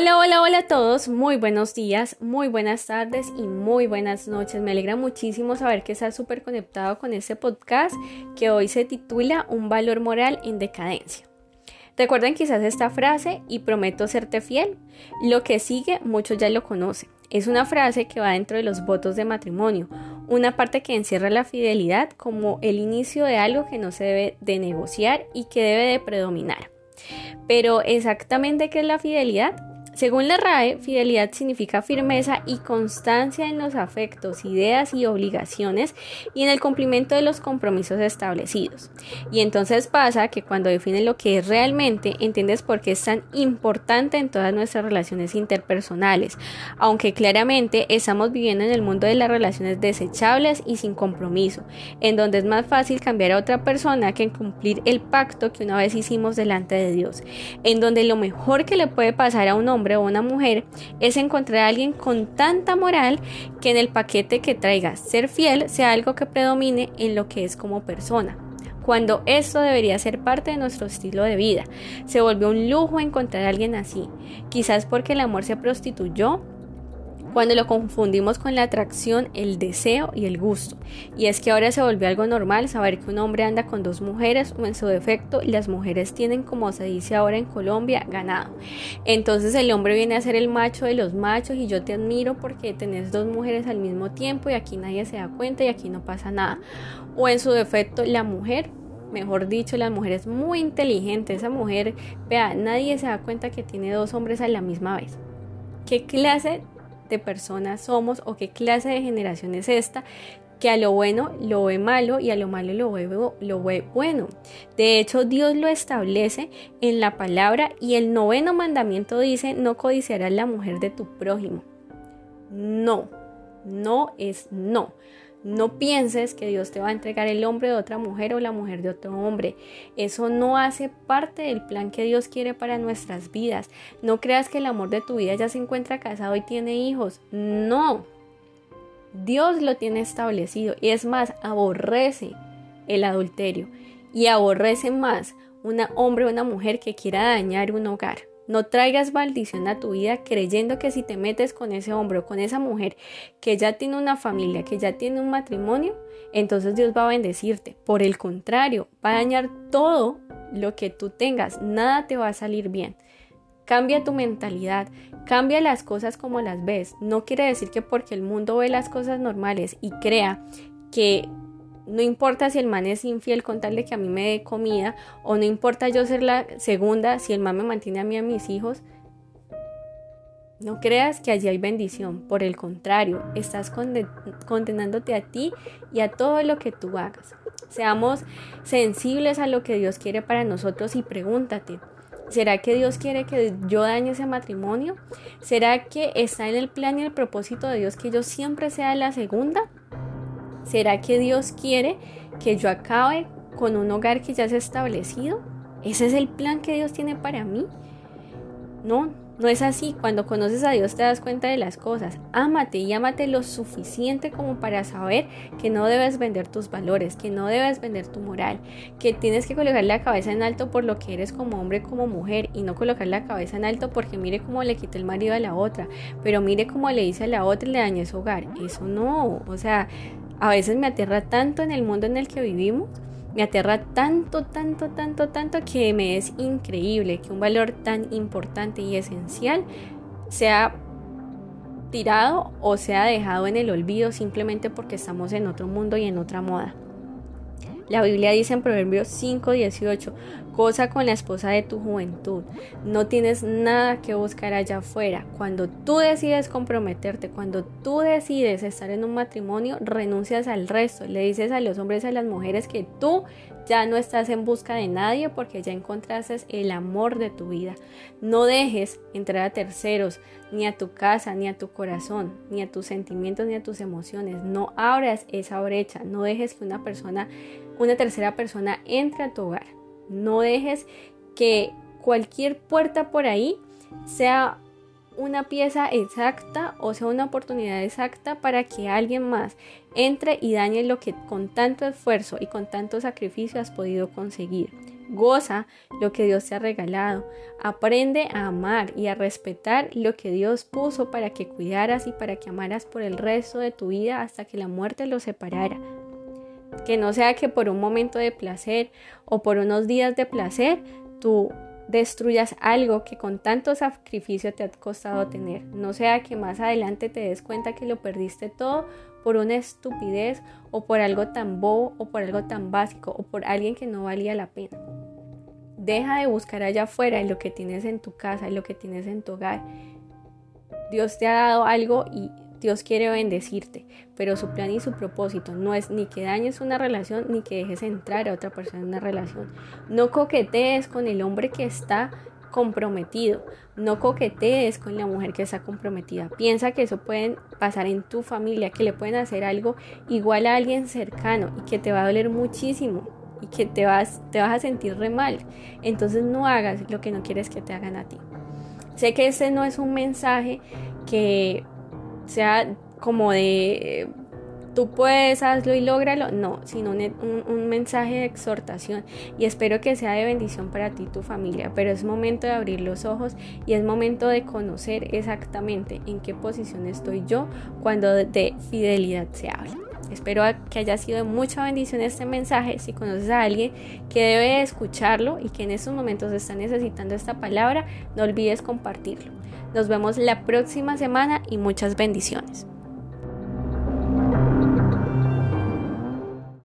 Hola, hola, hola a todos, muy buenos días, muy buenas tardes y muy buenas noches. Me alegra muchísimo saber que estás súper conectado con este podcast que hoy se titula Un valor moral en decadencia. Recuerden quizás esta frase y prometo serte fiel. Lo que sigue muchos ya lo conocen. Es una frase que va dentro de los votos de matrimonio, una parte que encierra la fidelidad como el inicio de algo que no se debe de negociar y que debe de predominar. Pero exactamente qué es la fidelidad? Según la RAE, fidelidad significa firmeza y constancia en los afectos, ideas y obligaciones y en el cumplimiento de los compromisos establecidos. Y entonces pasa que cuando defines lo que es realmente, entiendes por qué es tan importante en todas nuestras relaciones interpersonales, aunque claramente estamos viviendo en el mundo de las relaciones desechables y sin compromiso, en donde es más fácil cambiar a otra persona que cumplir el pacto que una vez hicimos delante de Dios, en donde lo mejor que le puede pasar a un hombre una mujer es encontrar a alguien con tanta moral que en el paquete que traiga ser fiel sea algo que predomine en lo que es como persona cuando esto debería ser parte de nuestro estilo de vida. Se volvió un lujo encontrar a alguien así, quizás porque el amor se prostituyó cuando lo confundimos con la atracción, el deseo y el gusto. Y es que ahora se volvió algo normal saber que un hombre anda con dos mujeres o en su defecto las mujeres tienen, como se dice ahora en Colombia, ganado. Entonces el hombre viene a ser el macho de los machos y yo te admiro porque tenés dos mujeres al mismo tiempo y aquí nadie se da cuenta y aquí no pasa nada. O en su defecto la mujer mejor dicho, la mujer es muy inteligente. Esa mujer, vea, nadie se da cuenta que tiene dos hombres a la misma vez. ¿Qué clase de personas somos o qué clase de generación es esta que a lo bueno lo ve malo y a lo malo lo ve, lo ve bueno. De hecho, Dios lo establece en la palabra y el noveno mandamiento dice, no codiciarás la mujer de tu prójimo. No, no es no. No pienses que Dios te va a entregar el hombre de otra mujer o la mujer de otro hombre. Eso no hace parte del plan que Dios quiere para nuestras vidas. No creas que el amor de tu vida ya se encuentra casado y tiene hijos. No. Dios lo tiene establecido y es más, aborrece el adulterio y aborrece más un hombre o una mujer que quiera dañar un hogar. No traigas maldición a tu vida creyendo que si te metes con ese hombre o con esa mujer que ya tiene una familia, que ya tiene un matrimonio, entonces Dios va a bendecirte. Por el contrario, va a dañar todo lo que tú tengas. Nada te va a salir bien. Cambia tu mentalidad, cambia las cosas como las ves. No quiere decir que porque el mundo ve las cosas normales y crea que no importa si el man es infiel con tal de que a mí me dé comida, o no importa yo ser la segunda si el man me mantiene a mí y a mis hijos. No creas que allí hay bendición, por el contrario, estás condenándote a ti y a todo lo que tú hagas. Seamos sensibles a lo que Dios quiere para nosotros y pregúntate, ¿será que Dios quiere que yo dañe ese matrimonio? ¿Será que está en el plan y el propósito de Dios que yo siempre sea la segunda? ¿Será que Dios quiere que yo acabe con un hogar que ya se ha establecido? ¿Ese es el plan que Dios tiene para mí? No, no es así. Cuando conoces a Dios te das cuenta de las cosas. Ámate y ámate lo suficiente como para saber que no debes vender tus valores, que no debes vender tu moral, que tienes que colocar la cabeza en alto por lo que eres como hombre, como mujer y no colocar la cabeza en alto porque mire cómo le quita el marido a la otra, pero mire cómo le dice a la otra y le daña su hogar. Eso no, o sea, a veces me aterra tanto en el mundo en el que vivimos, me aterra tanto, tanto, tanto, tanto que me es increíble que un valor tan importante y esencial sea tirado o sea dejado en el olvido simplemente porque estamos en otro mundo y en otra moda. La Biblia dice en Proverbios 5:18, cosa con la esposa de tu juventud. No tienes nada que buscar allá afuera. Cuando tú decides comprometerte, cuando tú decides estar en un matrimonio, renuncias al resto. Le dices a los hombres y a las mujeres que tú ya no estás en busca de nadie porque ya encontraste el amor de tu vida. No dejes entrar a terceros, ni a tu casa, ni a tu corazón, ni a tus sentimientos, ni a tus emociones. No abras esa brecha. No dejes que una persona una tercera persona entre a tu hogar. No dejes que cualquier puerta por ahí sea una pieza exacta o sea una oportunidad exacta para que alguien más entre y dañe lo que con tanto esfuerzo y con tanto sacrificio has podido conseguir. Goza lo que Dios te ha regalado. Aprende a amar y a respetar lo que Dios puso para que cuidaras y para que amaras por el resto de tu vida hasta que la muerte los separara. Que no sea que por un momento de placer o por unos días de placer tú destruyas algo que con tanto sacrificio te ha costado tener. No sea que más adelante te des cuenta que lo perdiste todo por una estupidez o por algo tan bobo o por algo tan básico o por alguien que no valía la pena. Deja de buscar allá afuera lo que tienes en tu casa, en lo que tienes en tu hogar. Dios te ha dado algo y Dios quiere bendecirte, pero su plan y su propósito no es ni que dañes una relación ni que dejes entrar a otra persona en una relación. No coquetees con el hombre que está comprometido, no coquetees con la mujer que está comprometida. Piensa que eso puede pasar en tu familia, que le pueden hacer algo igual a alguien cercano y que te va a doler muchísimo y que te vas, te vas a sentir re mal. Entonces no hagas lo que no quieres que te hagan a ti. Sé que ese no es un mensaje que sea como de tú puedes, hazlo y lógralo, no, sino un, mensaje de exhortación. Y espero que sea de bendición para ti y tu familia, pero es momento de abrir los ojos y es momento de conocer exactamente en qué posición estoy yo cuando de fidelidad se habla. Espero que haya sido de mucha bendición este mensaje. Si conoces a alguien que debe escucharlo y que en estos momentos está necesitando esta palabra, no olvides compartirlo. Nos vemos la próxima semana y muchas bendiciones.